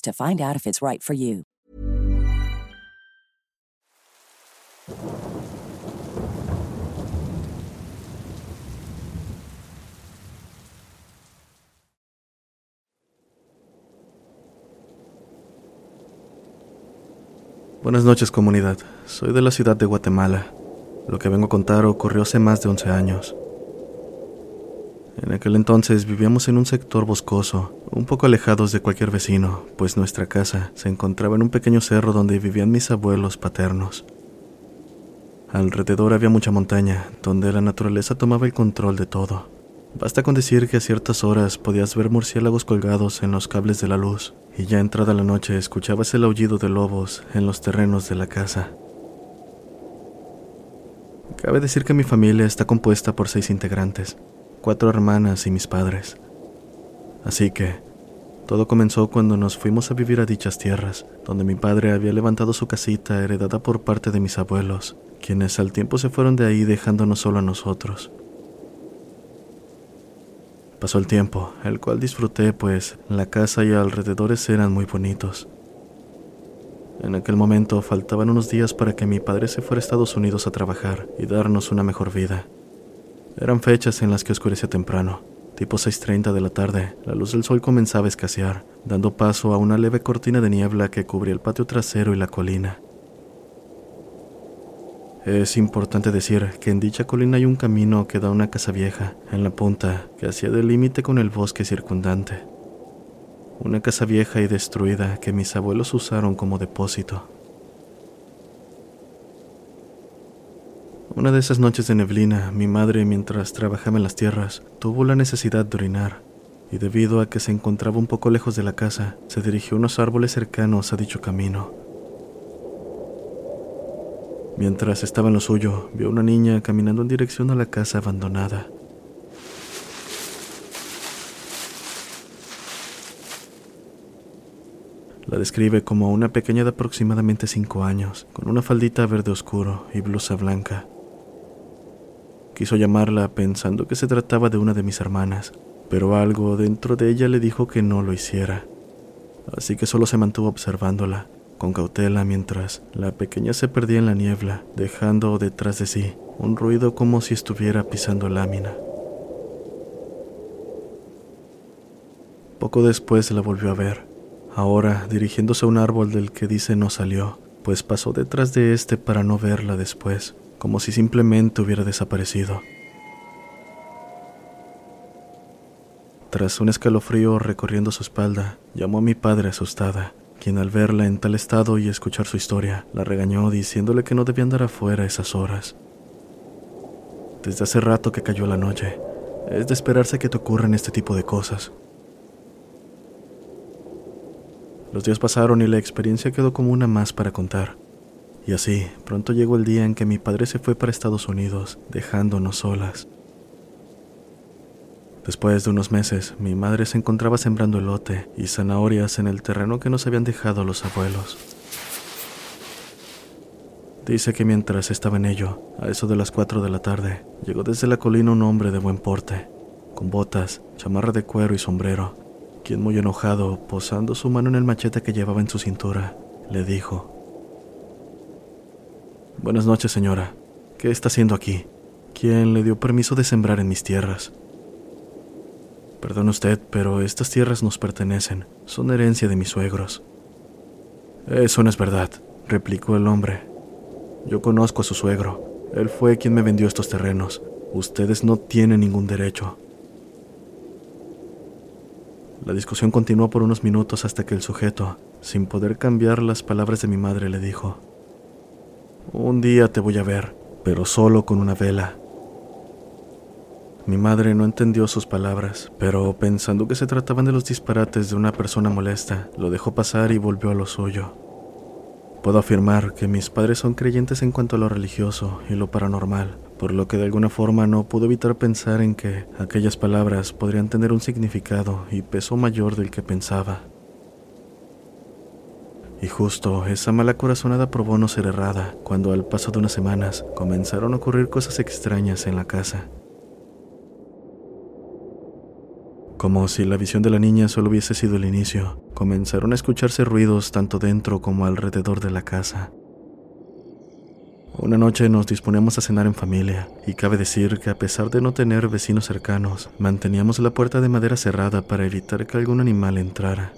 to find out if it's right for you. Buenas noches comunidad, soy de la ciudad de Guatemala. Lo que vengo a contar ocurrió hace más de 11 años. En aquel entonces vivíamos en un sector boscoso, un poco alejados de cualquier vecino, pues nuestra casa se encontraba en un pequeño cerro donde vivían mis abuelos paternos. Alrededor había mucha montaña, donde la naturaleza tomaba el control de todo. Basta con decir que a ciertas horas podías ver murciélagos colgados en los cables de la luz, y ya entrada la noche escuchabas el aullido de lobos en los terrenos de la casa. Cabe decir que mi familia está compuesta por seis integrantes, cuatro hermanas y mis padres. Así que, todo comenzó cuando nos fuimos a vivir a dichas tierras, donde mi padre había levantado su casita heredada por parte de mis abuelos, quienes al tiempo se fueron de ahí dejándonos solo a nosotros. Pasó el tiempo, el cual disfruté, pues la casa y alrededores eran muy bonitos. En aquel momento faltaban unos días para que mi padre se fuera a Estados Unidos a trabajar y darnos una mejor vida. Eran fechas en las que oscurecía temprano, tipo 6.30 de la tarde, la luz del sol comenzaba a escasear, dando paso a una leve cortina de niebla que cubría el patio trasero y la colina. Es importante decir que en dicha colina hay un camino que da a una casa vieja, en la punta, que hacía de límite con el bosque circundante. Una casa vieja y destruida que mis abuelos usaron como depósito. Una de esas noches de neblina, mi madre, mientras trabajaba en las tierras, tuvo la necesidad de orinar, y debido a que se encontraba un poco lejos de la casa, se dirigió a unos árboles cercanos a dicho camino. Mientras estaba en lo suyo, vio a una niña caminando en dirección a la casa abandonada. La describe como una pequeña de aproximadamente 5 años, con una faldita verde oscuro y blusa blanca. Quiso llamarla pensando que se trataba de una de mis hermanas, pero algo dentro de ella le dijo que no lo hiciera. Así que solo se mantuvo observándola, con cautela mientras la pequeña se perdía en la niebla, dejando detrás de sí un ruido como si estuviera pisando lámina. Poco después la volvió a ver, ahora dirigiéndose a un árbol del que dice no salió, pues pasó detrás de este para no verla después, como si simplemente hubiera desaparecido. Tras un escalofrío recorriendo su espalda, llamó a mi padre asustada, quien al verla en tal estado y escuchar su historia, la regañó diciéndole que no debía andar afuera esas horas. Desde hace rato que cayó la noche, es de esperarse que te ocurran este tipo de cosas. Los días pasaron y la experiencia quedó como una más para contar. Y así, pronto llegó el día en que mi padre se fue para Estados Unidos, dejándonos solas. Después de unos meses, mi madre se encontraba sembrando elote y zanahorias en el terreno que nos habían dejado los abuelos. Dice que mientras estaba en ello, a eso de las 4 de la tarde, llegó desde la colina un hombre de buen porte, con botas, chamarra de cuero y sombrero, quien muy enojado, posando su mano en el machete que llevaba en su cintura, le dijo, Buenas noches, señora. ¿Qué está haciendo aquí? ¿Quién le dio permiso de sembrar en mis tierras? Perdón usted, pero estas tierras nos pertenecen, son herencia de mis suegros. Eso no es verdad, replicó el hombre. Yo conozco a su suegro. Él fue quien me vendió estos terrenos. Ustedes no tienen ningún derecho. La discusión continuó por unos minutos hasta que el sujeto, sin poder cambiar las palabras de mi madre, le dijo, Un día te voy a ver, pero solo con una vela. Mi madre no entendió sus palabras, pero pensando que se trataban de los disparates de una persona molesta, lo dejó pasar y volvió a lo suyo. Puedo afirmar que mis padres son creyentes en cuanto a lo religioso y lo paranormal, por lo que de alguna forma no pude evitar pensar en que aquellas palabras podrían tener un significado y peso mayor del que pensaba. Y justo esa mala corazonada probó no ser errada, cuando al paso de unas semanas comenzaron a ocurrir cosas extrañas en la casa. Como si la visión de la niña solo hubiese sido el inicio, comenzaron a escucharse ruidos tanto dentro como alrededor de la casa. Una noche nos disponemos a cenar en familia, y cabe decir que a pesar de no tener vecinos cercanos, manteníamos la puerta de madera cerrada para evitar que algún animal entrara.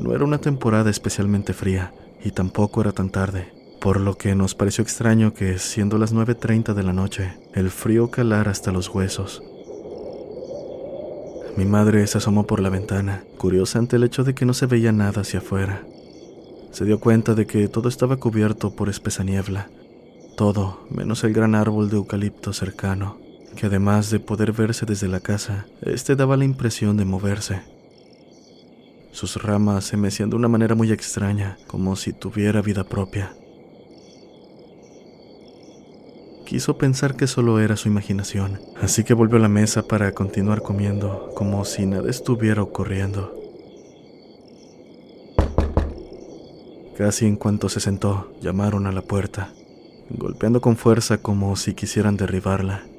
No era una temporada especialmente fría, y tampoco era tan tarde, por lo que nos pareció extraño que, siendo las 9.30 de la noche, el frío calara hasta los huesos. Mi madre se asomó por la ventana, curiosa ante el hecho de que no se veía nada hacia afuera. Se dio cuenta de que todo estaba cubierto por espesa niebla, todo menos el gran árbol de eucalipto cercano, que además de poder verse desde la casa, este daba la impresión de moverse. Sus ramas se mecían de una manera muy extraña, como si tuviera vida propia. Quiso pensar que solo era su imaginación, así que volvió a la mesa para continuar comiendo, como si nada estuviera ocurriendo. Casi en cuanto se sentó, llamaron a la puerta, golpeando con fuerza como si quisieran derribarla.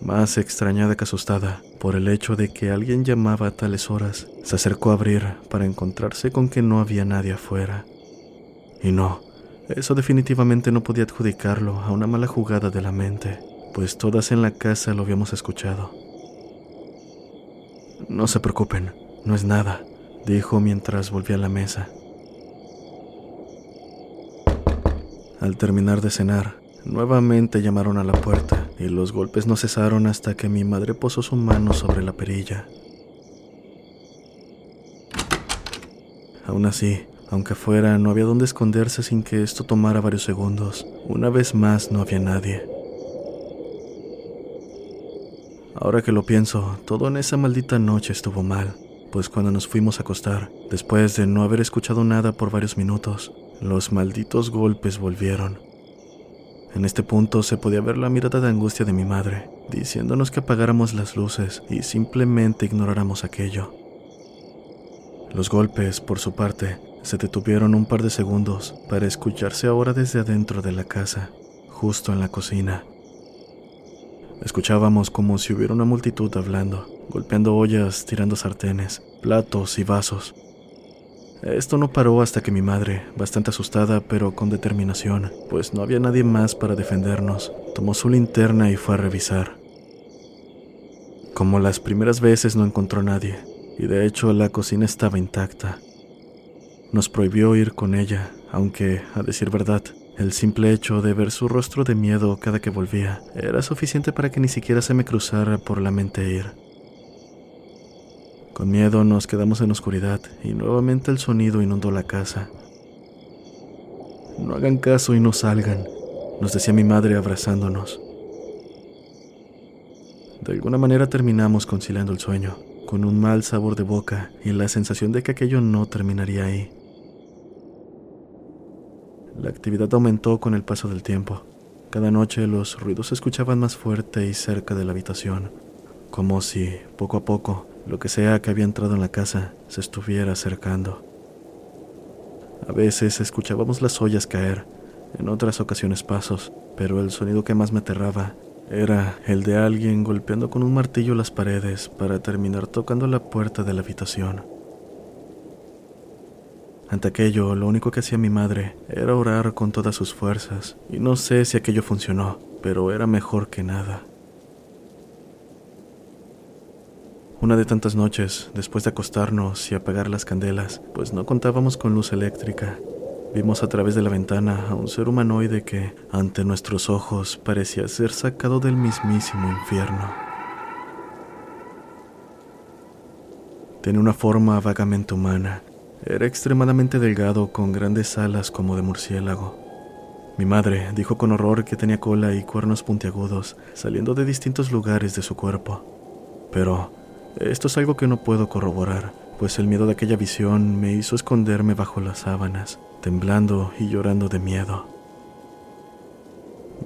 Más extrañada que asustada por el hecho de que alguien llamaba a tales horas, se acercó a abrir para encontrarse con que no había nadie afuera. Y no, eso definitivamente no podía adjudicarlo a una mala jugada de la mente, pues todas en la casa lo habíamos escuchado. No se preocupen, no es nada, dijo mientras volvía a la mesa. Al terminar de cenar, nuevamente llamaron a la puerta y los golpes no cesaron hasta que mi madre posó su mano sobre la perilla. Aún así, aunque fuera, no había dónde esconderse sin que esto tomara varios segundos. Una vez más no había nadie. Ahora que lo pienso, todo en esa maldita noche estuvo mal, pues cuando nos fuimos a acostar, después de no haber escuchado nada por varios minutos, los malditos golpes volvieron. En este punto se podía ver la mirada de angustia de mi madre, diciéndonos que apagáramos las luces y simplemente ignoráramos aquello. Los golpes, por su parte, se detuvieron un par de segundos para escucharse ahora desde adentro de la casa, justo en la cocina. Escuchábamos como si hubiera una multitud hablando, golpeando ollas, tirando sartenes, platos y vasos. Esto no paró hasta que mi madre, bastante asustada pero con determinación, pues no había nadie más para defendernos, tomó su linterna y fue a revisar. Como las primeras veces no encontró nadie, y de hecho la cocina estaba intacta. Nos prohibió ir con ella, aunque, a decir verdad, el simple hecho de ver su rostro de miedo cada que volvía era suficiente para que ni siquiera se me cruzara por la mente ir. Con miedo nos quedamos en oscuridad y nuevamente el sonido inundó la casa. No hagan caso y no salgan, nos decía mi madre abrazándonos. De alguna manera terminamos conciliando el sueño, con un mal sabor de boca y la sensación de que aquello no terminaría ahí. La actividad aumentó con el paso del tiempo. Cada noche los ruidos se escuchaban más fuerte y cerca de la habitación, como si, poco a poco, lo que sea que había entrado en la casa se estuviera acercando. A veces escuchábamos las ollas caer, en otras ocasiones pasos, pero el sonido que más me aterraba era el de alguien golpeando con un martillo las paredes para terminar tocando la puerta de la habitación. Ante aquello, lo único que hacía mi madre era orar con todas sus fuerzas, y no sé si aquello funcionó, pero era mejor que nada. Una de tantas noches, después de acostarnos y apagar las candelas, pues no contábamos con luz eléctrica, vimos a través de la ventana a un ser humanoide que, ante nuestros ojos, parecía ser sacado del mismísimo infierno. Tenía una forma vagamente humana. Era extremadamente delgado con grandes alas como de murciélago. Mi madre dijo con horror que tenía cola y cuernos puntiagudos saliendo de distintos lugares de su cuerpo. Pero esto es algo que no puedo corroborar, pues el miedo de aquella visión me hizo esconderme bajo las sábanas, temblando y llorando de miedo.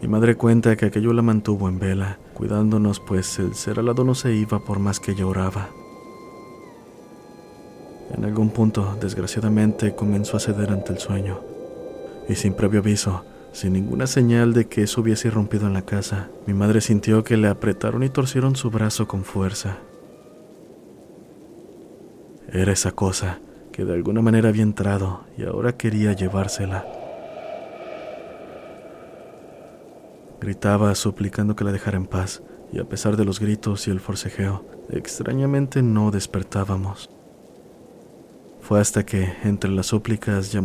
Mi madre cuenta que aquello la mantuvo en vela, cuidándonos, pues el ser alado no se iba por más que ella oraba. En algún punto, desgraciadamente, comenzó a ceder ante el sueño, y sin previo aviso, sin ninguna señal de que eso hubiese irrumpido en la casa, mi madre sintió que le apretaron y torcieron su brazo con fuerza. Era esa cosa que de alguna manera había entrado y ahora quería llevársela. Gritaba suplicando que la dejara en paz, y a pesar de los gritos y el forcejeo, extrañamente no despertábamos. Fue hasta que, entre las súplicas, llamó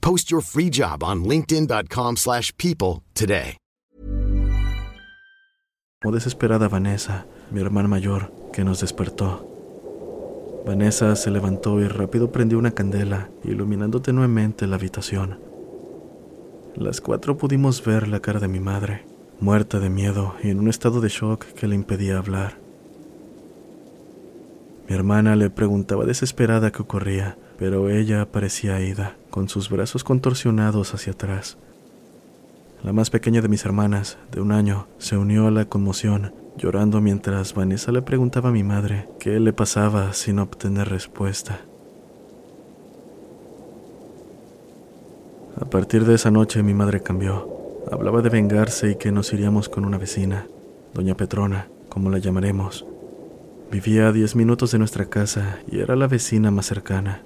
Post your free job on linkedin.com/people today. Como desesperada Vanessa, mi hermana mayor, que nos despertó. Vanessa se levantó y rápido prendió una candela, iluminando tenuemente la habitación. Las cuatro pudimos ver la cara de mi madre, muerta de miedo y en un estado de shock que le impedía hablar. Mi hermana le preguntaba desesperada qué ocurría, pero ella parecía ida, con sus brazos contorsionados hacia atrás. La más pequeña de mis hermanas, de un año, se unió a la conmoción, llorando mientras Vanessa le preguntaba a mi madre qué le pasaba sin obtener respuesta. A partir de esa noche mi madre cambió. Hablaba de vengarse y que nos iríamos con una vecina, doña Petrona, como la llamaremos. Vivía a diez minutos de nuestra casa y era la vecina más cercana.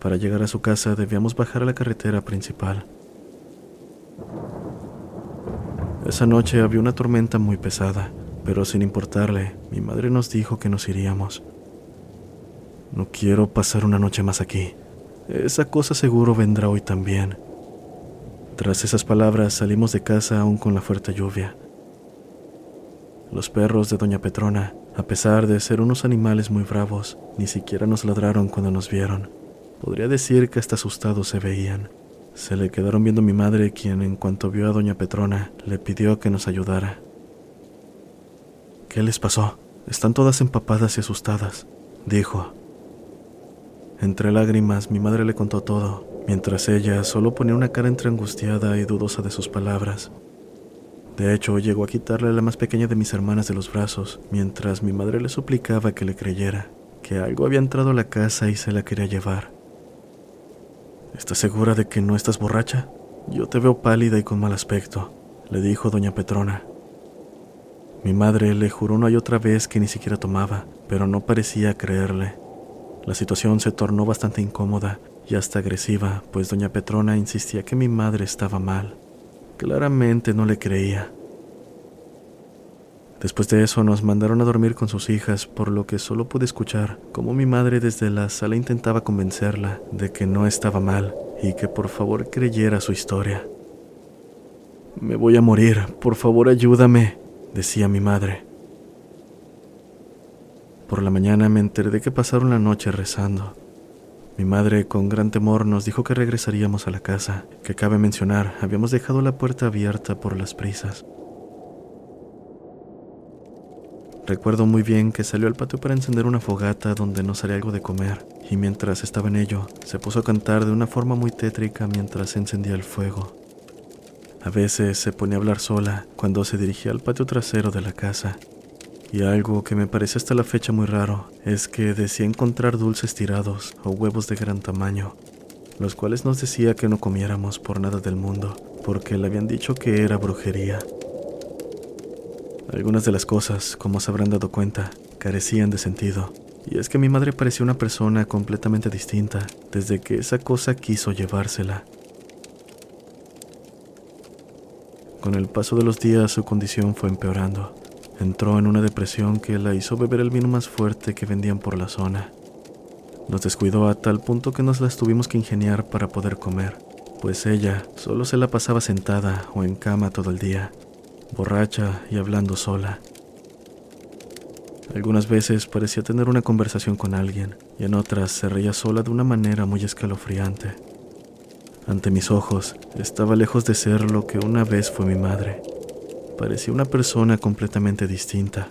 Para llegar a su casa debíamos bajar a la carretera principal. Esa noche había una tormenta muy pesada, pero sin importarle, mi madre nos dijo que nos iríamos. No quiero pasar una noche más aquí. Esa cosa seguro vendrá hoy también. Tras esas palabras salimos de casa aún con la fuerte lluvia. Los perros de Doña Petrona, a pesar de ser unos animales muy bravos, ni siquiera nos ladraron cuando nos vieron. Podría decir que hasta asustados se veían. Se le quedaron viendo a mi madre, quien en cuanto vio a Doña Petrona, le pidió que nos ayudara. ¿Qué les pasó? Están todas empapadas y asustadas, dijo. Entre lágrimas mi madre le contó todo, mientras ella solo ponía una cara entre angustiada y dudosa de sus palabras. De hecho, llegó a quitarle a la más pequeña de mis hermanas de los brazos, mientras mi madre le suplicaba que le creyera, que algo había entrado a la casa y se la quería llevar. ¿Estás segura de que no estás borracha? Yo te veo pálida y con mal aspecto, le dijo doña Petrona. Mi madre le juró una y otra vez que ni siquiera tomaba, pero no parecía creerle. La situación se tornó bastante incómoda y hasta agresiva, pues doña Petrona insistía que mi madre estaba mal. Claramente no le creía. Después de eso nos mandaron a dormir con sus hijas, por lo que solo pude escuchar cómo mi madre desde la sala intentaba convencerla de que no estaba mal y que por favor creyera su historia. Me voy a morir, por favor ayúdame, decía mi madre. Por la mañana me enteré de que pasaron la noche rezando. Mi madre, con gran temor, nos dijo que regresaríamos a la casa, que cabe mencionar, habíamos dejado la puerta abierta por las prisas. Recuerdo muy bien que salió al patio para encender una fogata donde nos haría algo de comer, y mientras estaba en ello, se puso a cantar de una forma muy tétrica mientras encendía el fuego. A veces se ponía a hablar sola cuando se dirigía al patio trasero de la casa, y algo que me parece hasta la fecha muy raro es que decía encontrar dulces tirados o huevos de gran tamaño, los cuales nos decía que no comiéramos por nada del mundo, porque le habían dicho que era brujería. Algunas de las cosas, como se habrán dado cuenta, carecían de sentido, y es que mi madre parecía una persona completamente distinta desde que esa cosa quiso llevársela. Con el paso de los días su condición fue empeorando Entró en una depresión que la hizo beber el vino más fuerte que vendían por la zona. Nos descuidó a tal punto que nos las tuvimos que ingeniar para poder comer, pues ella solo se la pasaba sentada o en cama todo el día, borracha y hablando sola. Algunas veces parecía tener una conversación con alguien y en otras se reía sola de una manera muy escalofriante. Ante mis ojos estaba lejos de ser lo que una vez fue mi madre. Parecía una persona completamente distinta.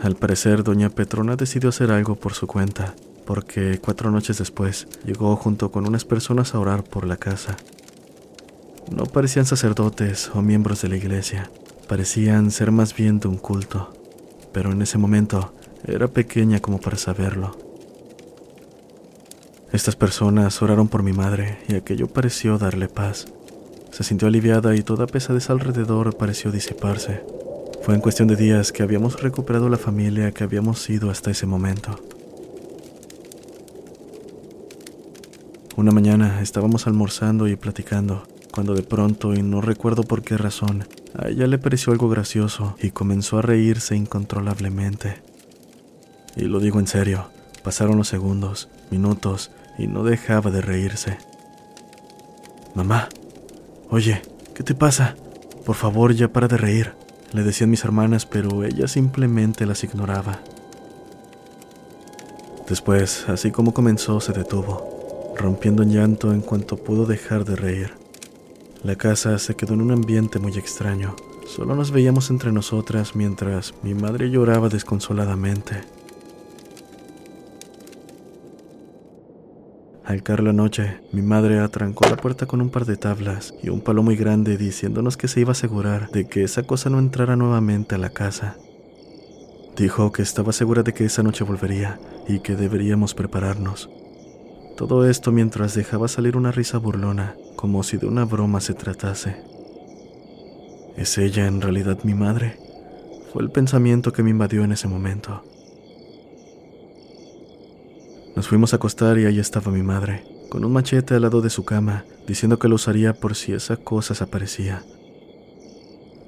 Al parecer, doña Petrona decidió hacer algo por su cuenta, porque cuatro noches después llegó junto con unas personas a orar por la casa. No parecían sacerdotes o miembros de la iglesia, parecían ser más bien de un culto, pero en ese momento era pequeña como para saberlo. Estas personas oraron por mi madre y aquello pareció darle paz. Se sintió aliviada y toda pesadez alrededor pareció disiparse. Fue en cuestión de días que habíamos recuperado la familia que habíamos sido hasta ese momento. Una mañana estábamos almorzando y platicando, cuando de pronto, y no recuerdo por qué razón, a ella le pareció algo gracioso y comenzó a reírse incontrolablemente. Y lo digo en serio, pasaron los segundos, minutos, y no dejaba de reírse. Mamá, Oye, ¿qué te pasa? Por favor, ya para de reír, le decían mis hermanas, pero ella simplemente las ignoraba. Después, así como comenzó, se detuvo, rompiendo en llanto en cuanto pudo dejar de reír. La casa se quedó en un ambiente muy extraño. Solo nos veíamos entre nosotras mientras mi madre lloraba desconsoladamente. Al caer la noche, mi madre atrancó la puerta con un par de tablas y un palo muy grande diciéndonos que se iba a asegurar de que esa cosa no entrara nuevamente a la casa. Dijo que estaba segura de que esa noche volvería y que deberíamos prepararnos. Todo esto mientras dejaba salir una risa burlona, como si de una broma se tratase. ¿Es ella en realidad mi madre? Fue el pensamiento que me invadió en ese momento. Nos fuimos a acostar y ahí estaba mi madre, con un machete al lado de su cama, diciendo que lo usaría por si esa cosa se aparecía.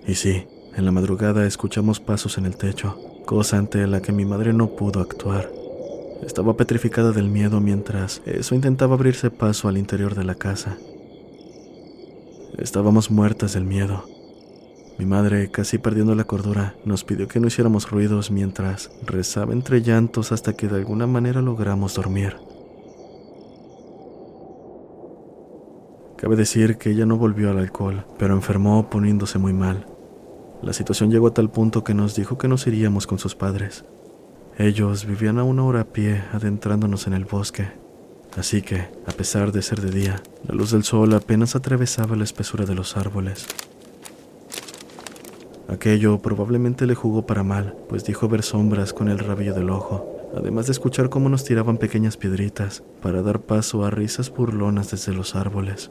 Y sí, en la madrugada escuchamos pasos en el techo, cosa ante la que mi madre no pudo actuar. Estaba petrificada del miedo mientras eso intentaba abrirse paso al interior de la casa. Estábamos muertas del miedo. Mi madre, casi perdiendo la cordura, nos pidió que no hiciéramos ruidos mientras rezaba entre llantos hasta que de alguna manera logramos dormir. Cabe decir que ella no volvió al alcohol, pero enfermó poniéndose muy mal. La situación llegó a tal punto que nos dijo que nos iríamos con sus padres. Ellos vivían a una hora a pie adentrándonos en el bosque, así que, a pesar de ser de día, la luz del sol apenas atravesaba la espesura de los árboles. Aquello probablemente le jugó para mal, pues dijo ver sombras con el rabillo del ojo, además de escuchar cómo nos tiraban pequeñas piedritas para dar paso a risas burlonas desde los árboles.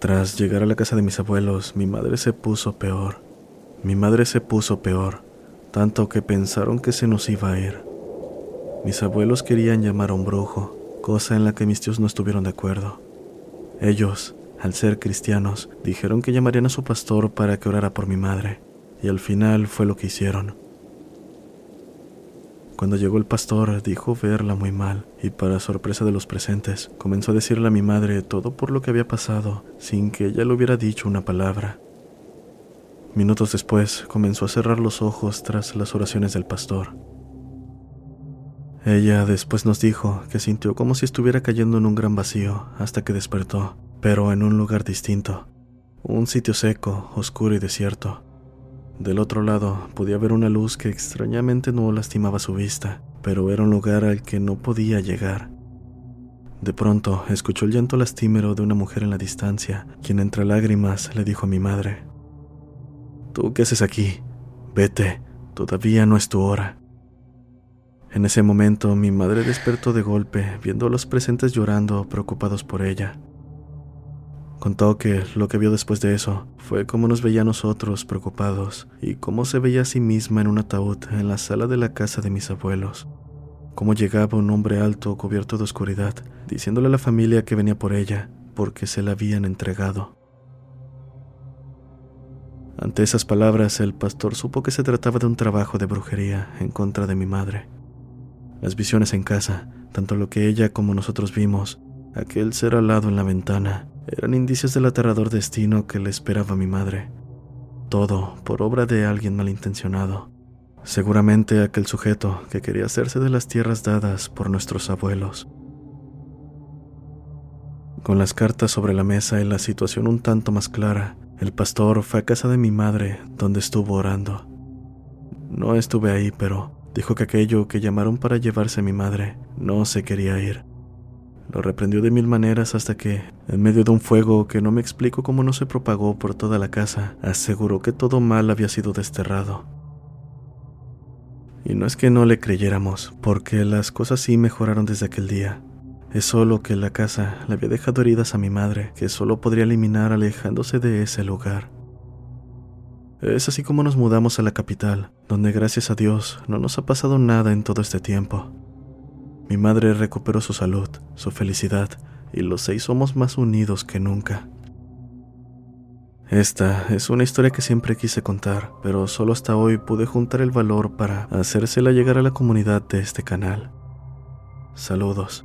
Tras llegar a la casa de mis abuelos, mi madre se puso peor. Mi madre se puso peor, tanto que pensaron que se nos iba a ir. Mis abuelos querían llamar a un brujo, cosa en la que mis tíos no estuvieron de acuerdo. Ellos, al ser cristianos, dijeron que llamarían a su pastor para que orara por mi madre, y al final fue lo que hicieron. Cuando llegó el pastor, dijo verla muy mal, y para sorpresa de los presentes, comenzó a decirle a mi madre todo por lo que había pasado, sin que ella le hubiera dicho una palabra. Minutos después, comenzó a cerrar los ojos tras las oraciones del pastor. Ella después nos dijo que sintió como si estuviera cayendo en un gran vacío hasta que despertó, pero en un lugar distinto, un sitio seco, oscuro y desierto. Del otro lado podía ver una luz que extrañamente no lastimaba su vista, pero era un lugar al que no podía llegar. De pronto escuchó el llanto lastimero de una mujer en la distancia, quien entre lágrimas le dijo a mi madre, ¿Tú qué haces aquí? Vete, todavía no es tu hora. En ese momento mi madre despertó de golpe, viendo a los presentes llorando, preocupados por ella. Contó que lo que vio después de eso fue cómo nos veía a nosotros preocupados y cómo se veía a sí misma en un ataúd en la sala de la casa de mis abuelos. Cómo llegaba un hombre alto cubierto de oscuridad, diciéndole a la familia que venía por ella porque se la habían entregado. Ante esas palabras, el pastor supo que se trataba de un trabajo de brujería en contra de mi madre. Las visiones en casa, tanto lo que ella como nosotros vimos, aquel ser alado en la ventana, eran indicios del aterrador destino que le esperaba a mi madre. Todo por obra de alguien malintencionado. Seguramente aquel sujeto que quería hacerse de las tierras dadas por nuestros abuelos. Con las cartas sobre la mesa y la situación un tanto más clara, el pastor fue a casa de mi madre, donde estuvo orando. No estuve ahí, pero dijo que aquello que llamaron para llevarse a mi madre no se quería ir. Lo reprendió de mil maneras hasta que, en medio de un fuego que no me explico cómo no se propagó por toda la casa, aseguró que todo mal había sido desterrado. Y no es que no le creyéramos, porque las cosas sí mejoraron desde aquel día. Es solo que la casa le había dejado heridas a mi madre, que solo podría eliminar alejándose de ese lugar. Es así como nos mudamos a la capital, donde gracias a Dios no nos ha pasado nada en todo este tiempo. Mi madre recuperó su salud, su felicidad, y los seis somos más unidos que nunca. Esta es una historia que siempre quise contar, pero solo hasta hoy pude juntar el valor para hacérsela llegar a la comunidad de este canal. Saludos.